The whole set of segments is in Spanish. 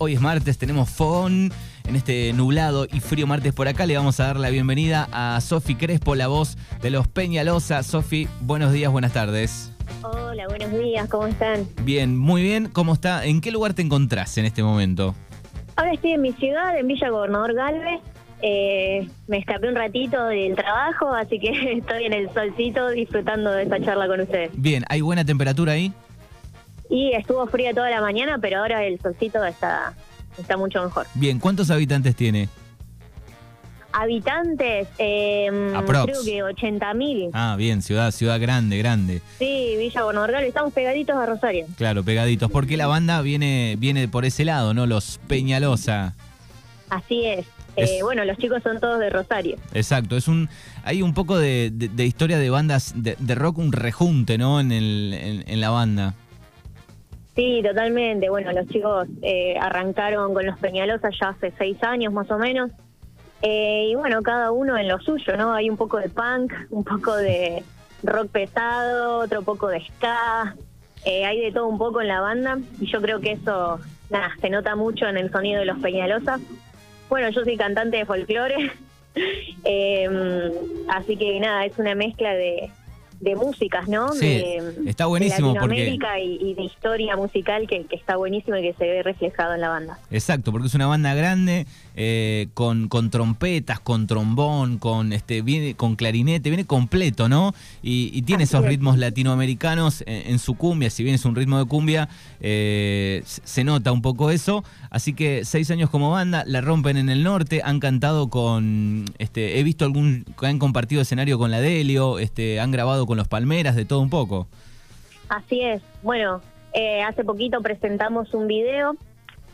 Hoy es martes, tenemos fogón en este nublado y frío martes por acá. Le vamos a dar la bienvenida a Sofi Crespo, la voz de los Peñalosa. Sofi, buenos días, buenas tardes. Hola, buenos días, ¿cómo están? Bien, muy bien. ¿Cómo está? ¿En qué lugar te encontrás en este momento? Ahora estoy en mi ciudad, en Villa Gobernador Galvez. Eh, me escapé un ratito del trabajo, así que estoy en el solcito disfrutando de esta charla con ustedes. Bien, ¿hay buena temperatura ahí? Y estuvo fría toda la mañana, pero ahora el solcito está, está mucho mejor. Bien, ¿cuántos habitantes tiene? Habitantes, eh, creo que 80.000. Ah, bien, ciudad, ciudad grande, grande. Sí, Villa Galvez, estamos pegaditos a Rosario. Claro, pegaditos. Porque la banda viene, viene por ese lado, ¿no? Los Peñalosa. Así es. Es- Eh, bueno, los chicos son todos de Rosario. Exacto, es un hay un poco de, de- de historia de bandas de, de rock, un rejunte, ¿no? En, el, en, en la banda. Sí, totalmente. Bueno, los chicos eh, arrancaron con los Peñalosas ya hace seis años más o menos. Eh, y bueno, cada uno en lo suyo, ¿no? Hay un poco de punk, un poco de rock pesado, otro poco de ska. Eh, hay de todo un poco en la banda. Y yo creo que eso, nada, se nota mucho en el sonido de los Peñalosas. Bueno, yo soy cantante de folclore. Eh, así que nada, es una mezcla de, de músicas, ¿no? Sí, de, está de buenísimo porque Latinoamérica y, y de historia musical que, que está buenísimo y que se ve reflejado en la banda. exacto, porque es una banda grande eh, con, con trompetas, con trombón, con este viene con clarinete, viene completo, ¿no? Y, y tiene Así esos es. ritmos latinoamericanos en, en su cumbia, si bien es un ritmo de cumbia, eh, se nota un poco eso. Así que seis años como banda, la rompen en el norte, han cantado con, este, he visto algún, han compartido escenario con la Delio, este, han grabado con los Palmeras, de todo un poco. Así es. Bueno, eh, hace poquito presentamos un video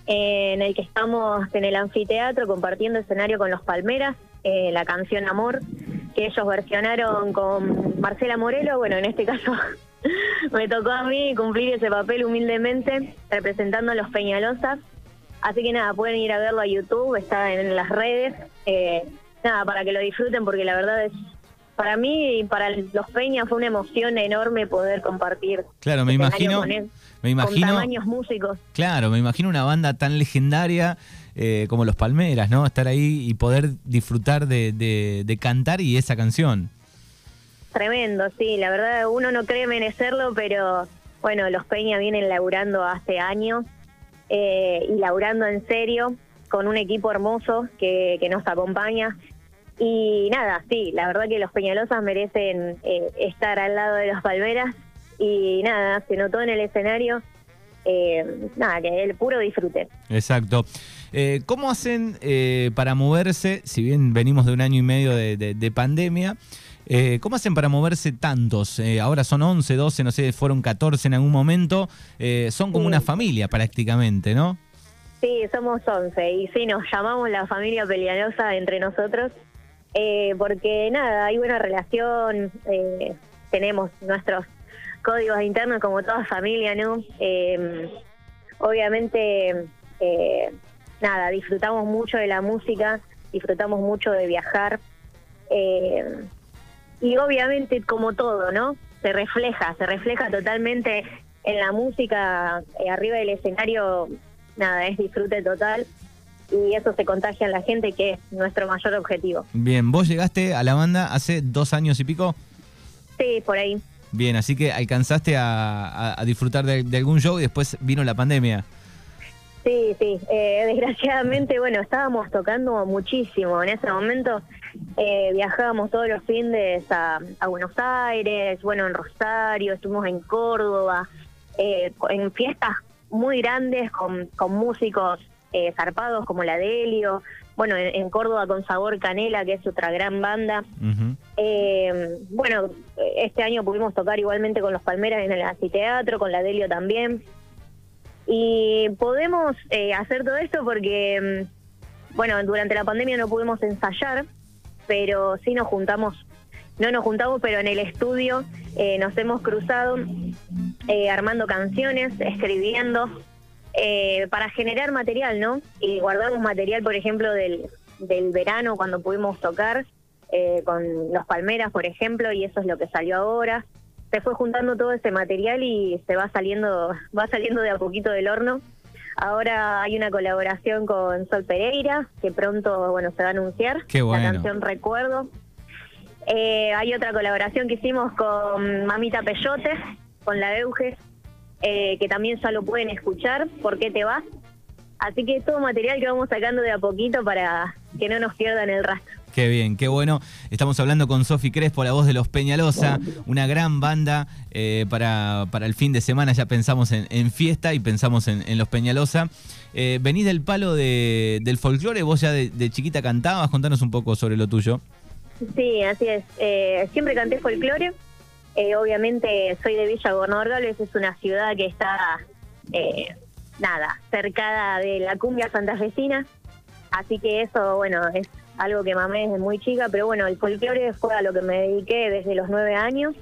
eh, en el que estamos en el anfiteatro compartiendo escenario con los Palmeras, eh, la canción Amor, que ellos versionaron con Marcela Morelo. Bueno, en este caso me tocó a mí cumplir ese papel humildemente, representando a los Peñalosas. Así que nada, pueden ir a verlo a YouTube, está en las redes. Eh, nada, para que lo disfruten, porque la verdad es, para mí y para los Peñas fue una emoción enorme poder compartir. Claro, me imagino, con él, me imagino, Con tamaños músicos. claro, me imagino una banda tan legendaria eh, como los Palmeras, ¿no? Estar ahí y poder disfrutar de, de- de cantar y esa canción. Tremendo, sí, la verdad uno no cree merecerlo, pero bueno, los Peña vienen laburando hace años eh, y laburando en serio con un equipo hermoso que, que nos acompaña. Y nada, sí, la verdad que los Peñalosas merecen eh, estar al lado de los Palmeras y nada, se notó en el escenario, eh, nada, que el puro disfrute. Exacto. Eh, ¿Cómo hacen eh, para moverse, si bien venimos de un año y medio de, de- de pandemia, eh, ¿cómo hacen para moverse tantos? Eh, ahora son 11, 12, no sé, fueron 14 en algún momento. Eh, son como Sí. una familia prácticamente, ¿no? Sí, somos 11 y sí, nos llamamos la familia pelianosa entre nosotros eh, porque nada, hay buena relación, eh, tenemos nuestros códigos internos como toda familia, ¿no? Eh, obviamente, eh, nada, disfrutamos mucho de la música, disfrutamos mucho de viajar eh, y obviamente como todo, ¿no? Se refleja, se refleja totalmente en la música, eh, arriba del escenario, nada, es disfrute total y eso se contagia en la gente que es nuestro mayor objetivo. Bien, vos llegaste a la banda hace dos años y pico. Sí, por ahí. Bien, así que alcanzaste a, a- a disfrutar de, de algún show y después vino la pandemia. Sí, sí. Eh, desgraciadamente, bueno, estábamos tocando muchísimo. En ese momento eh, viajábamos todos los fines a, a Buenos Aires, bueno, en Rosario, estuvimos en Córdoba, eh, en fiestas muy grandes con, con músicos eh, zarpados como la Delio, bueno, en, en Córdoba con Sabor Canela, que es otra gran banda. Eh, bueno, este año pudimos tocar igualmente con los Palmeras en el anfiteatro, con la Delio también. Y podemos eh, hacer todo esto porque, mm, bueno, durante la pandemia no pudimos ensayar, pero sí nos juntamos, no nos juntamos, pero en el estudio eh, nos hemos cruzado eh, armando canciones, escribiendo, eh, para generar material, ¿no? Y guardamos material, por ejemplo, del, del verano cuando pudimos tocar eh, con los Palmeras, por ejemplo, y eso es lo que salió ahora. Se fue juntando todo ese material y se va saliendo, va saliendo de a poquito del horno. Ahora hay una colaboración con Sol Pereira, que pronto bueno se va a anunciar. Qué bueno. La canción Recuerdo. Eh, hay otra colaboración que hicimos con Mamita Peyote, con la Euge, eh, que también ya lo pueden escuchar, ¿Por qué te vas? Así que es todo material que vamos sacando de a poquito para que no nos pierdan el rastro. Qué bien, qué bueno. Estamos hablando con Sofi Crespo, la voz de Los Peñalosa, una gran banda eh, para, para el fin de semana. Ya pensamos en, fiesta y pensamos en, Los Peñalosa. Eh, venís del palo de, del folclore, vos ya de, chiquita cantabas, contanos un poco sobre lo tuyo. Sí, así es. Eh, siempre canté folclore. Eh, obviamente soy de Villa Gobernador es una ciudad que está, nada, cercada de la cumbia santafesina. Así que eso, bueno, es algo que mamé desde muy chica, pero bueno, el folclore fue a lo que me dediqué desde los nueve años,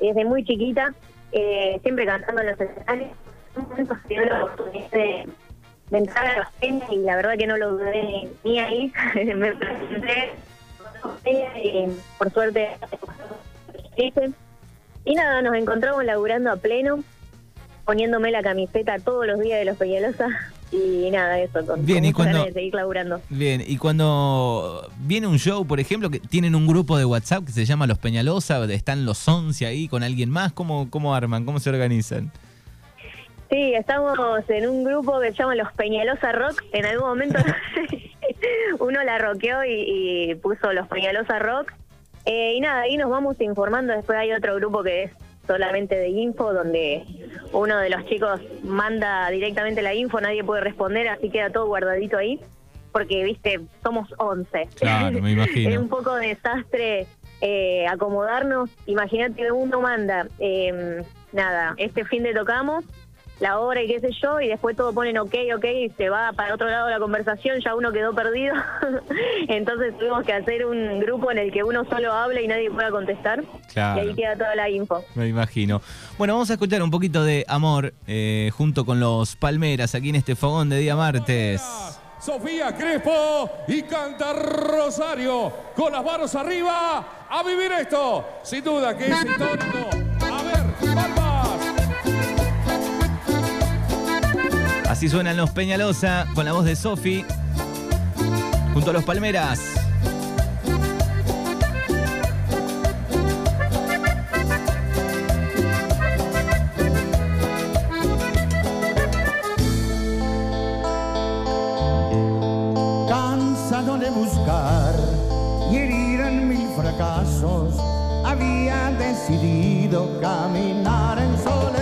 desde muy chiquita, eh, siempre cantando en los escenarios. En un momento se dio la oportunidad de, entrar a la peñas y la verdad que no lo dudé ni ahí, me presenté y por suerte y nada, nos encontramos laburando a pleno, poniéndome la camiseta todos los días de los Peñalosa y nada, eso, con, bien, y cuando, de seguir laburando. Bien, y cuando viene un show, por ejemplo, que tienen un grupo de WhatsApp que se llama Los Peñalosa, están los 11 ahí con alguien más, ¿cómo, cómo arman? ¿Cómo se organizan? Sí, estamos en un grupo que se llama Los Peñalosa Rock. En algún momento uno la rockeó y, puso Los Peñalosa Rock. Eh, y nada, ahí nos vamos informando. Después hay otro grupo que es solamente de info, donde uno de los chicos manda directamente la info, nadie puede responder, así queda todo guardadito ahí, porque, viste, somos 11. Claro, me imagino. es un poco desastre eh, acomodarnos. Imagínate uno manda, eh, nada, este fin de tocamos, la hora y qué sé yo, y después todos ponen ok, ok, y se va para otro lado de la conversación, ya uno quedó perdido. Entonces tuvimos que hacer un grupo en el que uno solo habla y nadie pueda contestar. Y ahí queda toda la info. Me imagino. Bueno, vamos a escuchar un poquito de amor eh, junto con los Palmeras aquí en este fogón de día martes. Sofía Crespo y canta Rosario con las manos arriba a vivir esto. Sin duda que es histórico. Así suenan los Peñalosa con la voz de Sofi junto a los Palmeras. Cansado de buscar y herir en mil fracasos, había decidido caminar en soledad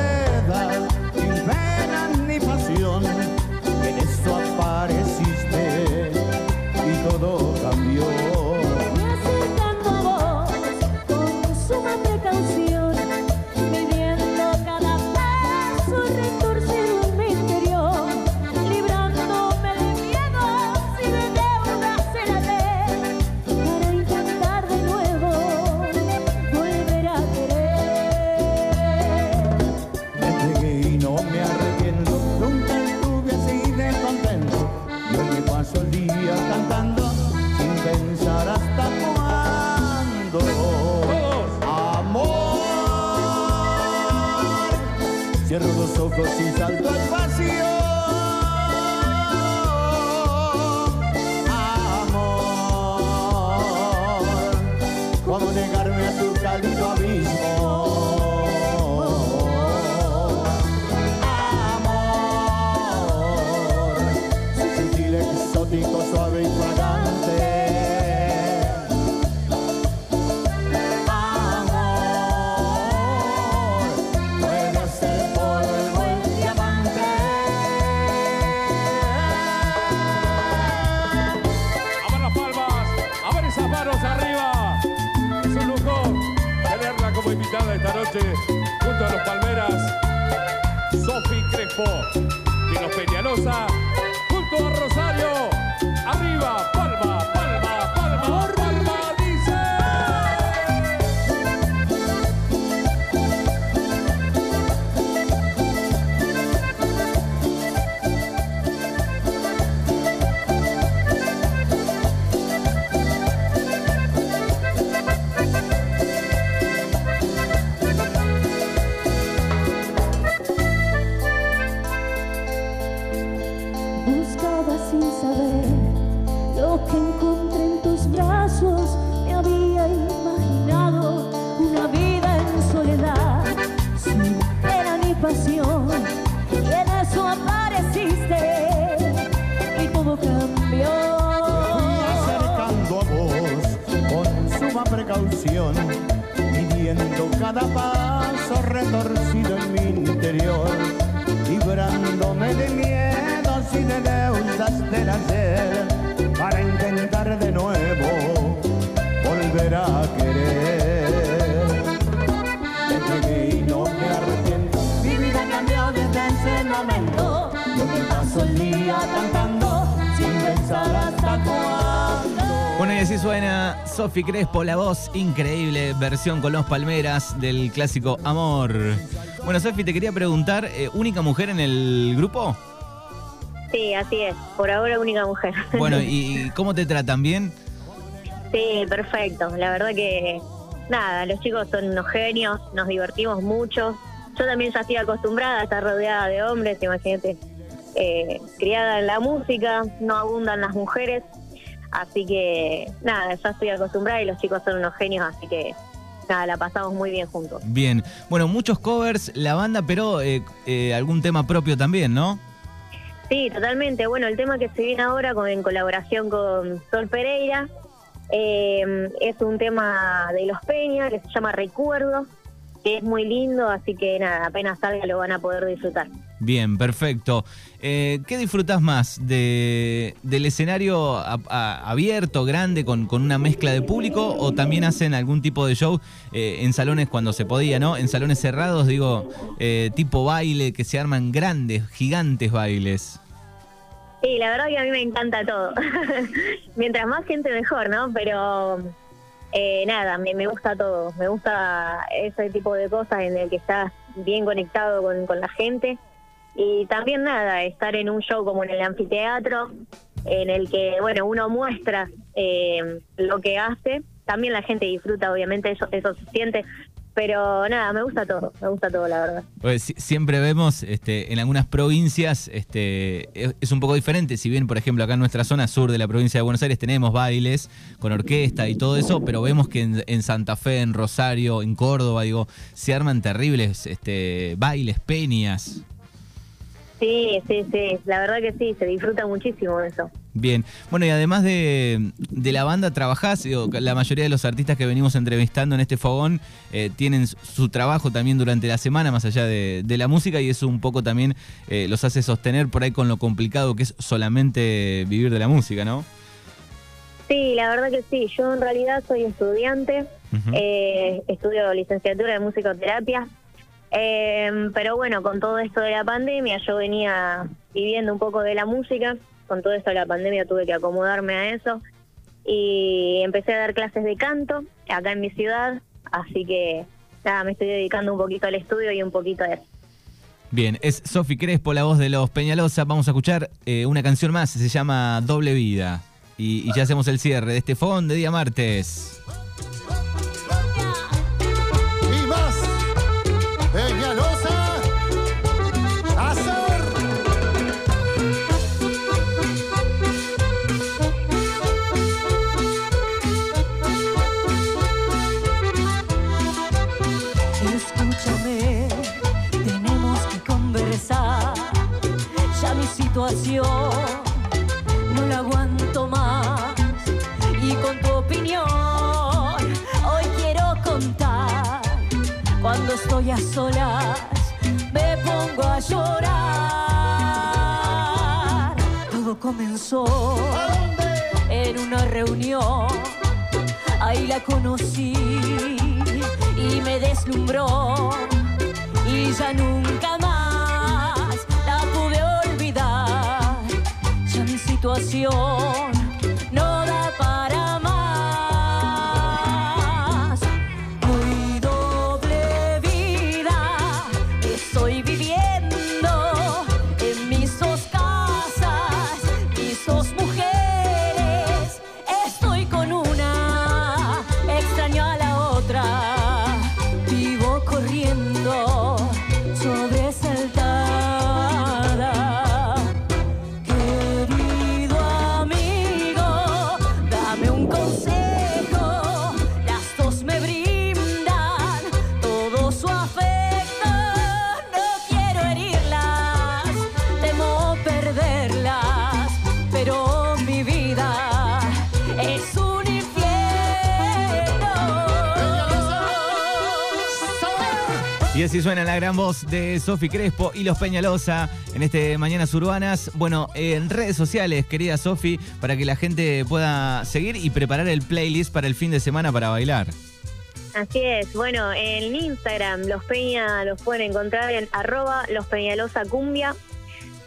cambió. Precaución, midiendo cada paso retorcido en mi interior, librándome de miedos y de deudas del ayer, para intentar de nuevo volver a querer. Entregué y no me arrepiento, mi vida cambió desde ese momento, así suena Sofi Crespo, la voz increíble, versión con los Palmeras del clásico Amor. Bueno, Sofi, te quería preguntar, eh, ¿única mujer en el grupo? Sí, así es. Por ahora única mujer. Bueno, ¿y cómo te tratan? ¿Bien? Sí, perfecto. La verdad que nada, los chicos son unos genios, nos divertimos mucho. Yo también ya estoy acostumbrada a estar rodeada de hombres, imagínate, eh, criada en la música, no abundan las mujeres, así que nada, ya estoy acostumbrada y los chicos son unos genios, así que nada, la pasamos muy bien juntos. Bien. Bueno, muchos covers, la banda, pero eh, eh, algún tema propio también, ¿no? Sí, totalmente. Bueno, el tema que se viene ahora con, en colaboración con Sol Pereira eh, es un tema de Los Peña que se llama Recuerdo, que es muy lindo, así que nada, apenas salga lo van a poder disfrutar. Bien, perfecto. Eh, ¿Qué disfrutas más? De, ¿Del escenario abierto, grande, con, con una mezcla de público? ¿O también hacen algún tipo de show eh, en salones cuando se podía, ¿no? En salones cerrados, digo, eh, tipo baile, que se arman grandes, gigantes bailes. Sí, la verdad que a mí me encanta todo. Mientras más gente mejor, ¿no? Pero eh, nada, me, me gusta todo. Me gusta ese tipo de cosas en el que estás bien conectado con, con la gente. Y también nada, estar en un show como en el anfiteatro, en el que, bueno, uno muestra eh, lo que hace. También la gente disfruta, obviamente, eso, eso se siente. Pero nada, me gusta todo, me gusta todo, la verdad. Pues, si- siempre vemos este, en algunas provincias este, es, es un poco diferente. Si bien, por ejemplo, acá en nuestra zona sur de la provincia de Buenos Aires tenemos bailes con orquesta y todo eso, pero vemos que en, en Santa Fe, en Rosario, en Córdoba, digo, se arman terribles este, bailes, peñas. Sí, sí, sí, la verdad que sí, se disfruta muchísimo eso. Bien, bueno, y además de, de la banda, trabajás, digo, la mayoría de los artistas que venimos entrevistando en este fogón eh, tienen su- trabajo también durante la semana, más allá de, de la música, y eso un poco también eh, los hace sostener por ahí con lo complicado que es solamente vivir de la música, ¿no? Sí, la verdad que sí. Yo en realidad soy estudiante, eh, estudio licenciatura de musicoterapia, eh, pero bueno, con todo esto de la pandemia yo venía viviendo un poco de la música, con todo esto de la pandemia tuve que acomodarme a eso y empecé a dar clases de canto acá en mi ciudad, así que nada, me estoy dedicando un poquito al estudio y un poquito a eso. Bien, es Sofi Crespo, la voz de los Peñalosa. Vamos a escuchar eh, una canción más, se llama Doble Vida. Y, ya hacemos el cierre de este fogón de día martes. Ahí la conocí y me deslumbró. Y ya nunca más la pude olvidar. Ya mi situación así suena la gran voz de Sofi Crespo y los Peñalosa en este Mañanas Urbanas. Bueno, en redes sociales, querida Sofi, para que la gente pueda seguir y preparar el playlist para el fin de semana para bailar. Así es, bueno, en Instagram los Peña los pueden encontrar en arroba los Peñalosa Cumbia.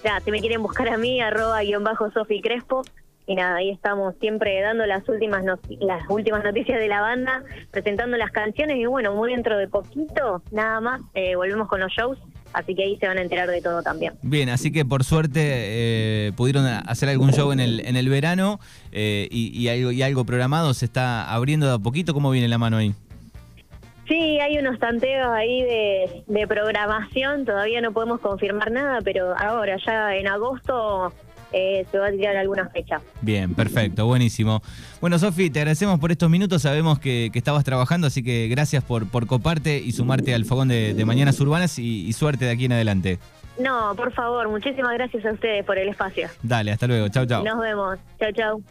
Ya, si me quieren buscar a mí, arroba guion bajo Sofi Crespo. Y nada, ahí estamos siempre dando las últimas las últimas noticias de la banda, presentando las canciones y bueno, muy dentro de poquito, nada más, eh, volvemos con los shows, así que ahí se van a enterar de todo también. Bien, así que por suerte eh, pudieron hacer algún show en el, en el verano eh, y, algo, y algo programado, se está abriendo de a poquito, ¿cómo viene la mano ahí? Sí, hay unos tanteos ahí de, de programación, todavía no podemos confirmar nada, pero ahora ya en agosto eh, se va a tirar alguna fecha. Bien, perfecto, buenísimo. Bueno, Sofi, te agradecemos por estos minutos. Sabemos que, estabas trabajando, así que gracias por, por coparte y sumarte al fogón de, Mañanas Urbanas y, suerte de aquí en adelante. No, por favor, muchísimas gracias a ustedes por el espacio. Dale, hasta luego. Chau, chau. Nos vemos. Chau, chau.